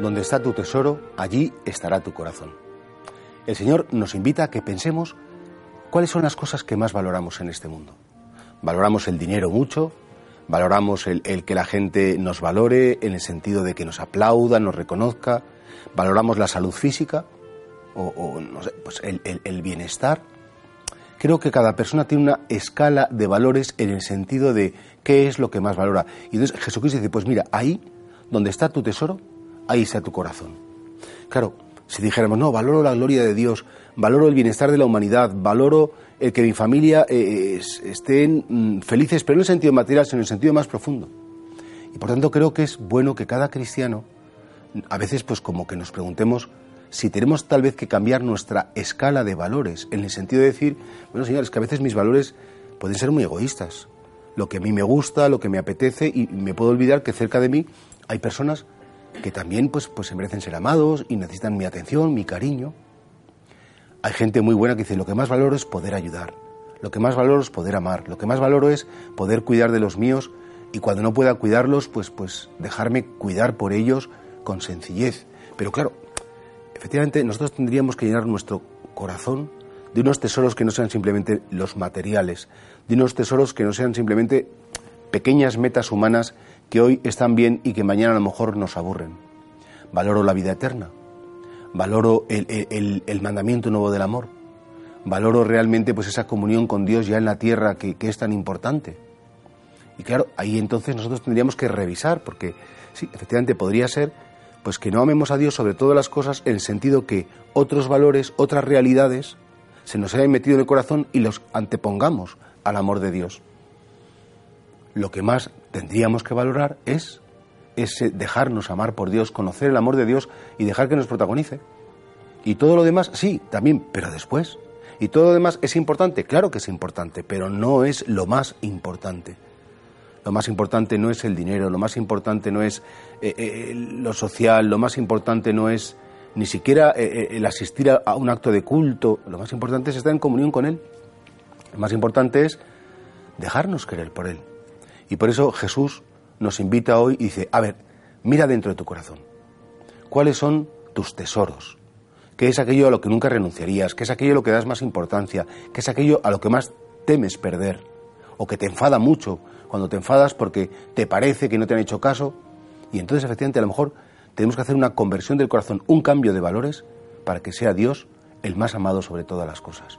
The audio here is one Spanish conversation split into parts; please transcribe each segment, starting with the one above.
Donde está tu tesoro, allí estará tu corazón. El Señor nos invita a que pensemos cuáles son las cosas que más valoramos en este mundo. Valoramos el dinero mucho, valoramos el, que la gente nos valore en el sentido de que nos aplauda, nos reconozca, valoramos la salud física o, pues el, el bienestar. Creo que cada persona tiene una escala de valores en el sentido de qué es lo que más valora. Y entonces Jesucristo dice, pues mira, ahí donde está tu tesoro, ahí está tu corazón. Claro, si dijéramos, no, valoro la gloria de Dios, valoro el bienestar de la humanidad, valoro el que mi familia eh, estén mm, felices, pero no en el sentido material, sino en el sentido más profundo. Y por tanto creo que es bueno que cada cristiano, a veces pues como que nos preguntemos si tenemos tal vez que cambiar nuestra escala de valores, en el sentido de decir, bueno señores, que a veces mis valores pueden ser muy egoístas. Lo que a mí me gusta, lo que me apetece, y me puedo olvidar que cerca de mí hay personas que también pues, pues se merecen ser amados y necesitan mi atención, mi cariño. Hay gente muy buena que dice, lo que más valoro es poder ayudar, lo que más valoro es poder amar, lo que más valoro es poder cuidar de los míos y cuando no pueda cuidarlos, pues, pues dejarme cuidar por ellos con sencillez. Pero claro, efectivamente nosotros tendríamos que llenar nuestro corazón de unos tesoros que no sean simplemente los materiales, de unos tesoros que no sean simplemente pequeñas metas humanas que hoy están bien y que mañana a lo mejor nos aburren. Valoro la vida eterna, valoro el, mandamiento nuevo del amor, valoro realmente pues esa comunión con Dios ya en la tierra que, que, es tan importante. Y claro, ahí entonces nosotros tendríamos que revisar, porque sí, efectivamente podría ser pues que no amemos a Dios sobre todas las cosas en el sentido que otros valores, otras realidades se nos hayan metido en el corazón y los antepongamos al amor de Dios lo que más tendríamos que valorar es ese dejarnos amar por Dios, conocer el amor de Dios y dejar que nos protagonice. Y todo lo demás, sí, también, pero después. Y todo lo demás es importante, claro que es importante, pero no es lo más importante. Lo más importante no es el dinero, lo más importante no es eh, eh, lo social, lo más importante no es ni siquiera eh, el asistir a un acto de culto, lo más importante es estar en comunión con Él. Lo más importante es dejarnos querer por Él. Y por eso Jesús nos invita hoy y dice, a ver, mira dentro de tu corazón. ¿Cuáles son tus tesoros? ¿Qué es aquello a lo que nunca renunciarías? ¿Qué es aquello a lo que das más importancia? ¿Qué es aquello a lo que más temes perder? ¿O que te enfada mucho cuando te enfadas porque te parece que no te han hecho caso? Y entonces efectivamente a lo mejor tenemos que hacer una conversión del corazón, un cambio de valores para que sea Dios el más amado sobre todas las cosas.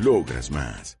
Logras más.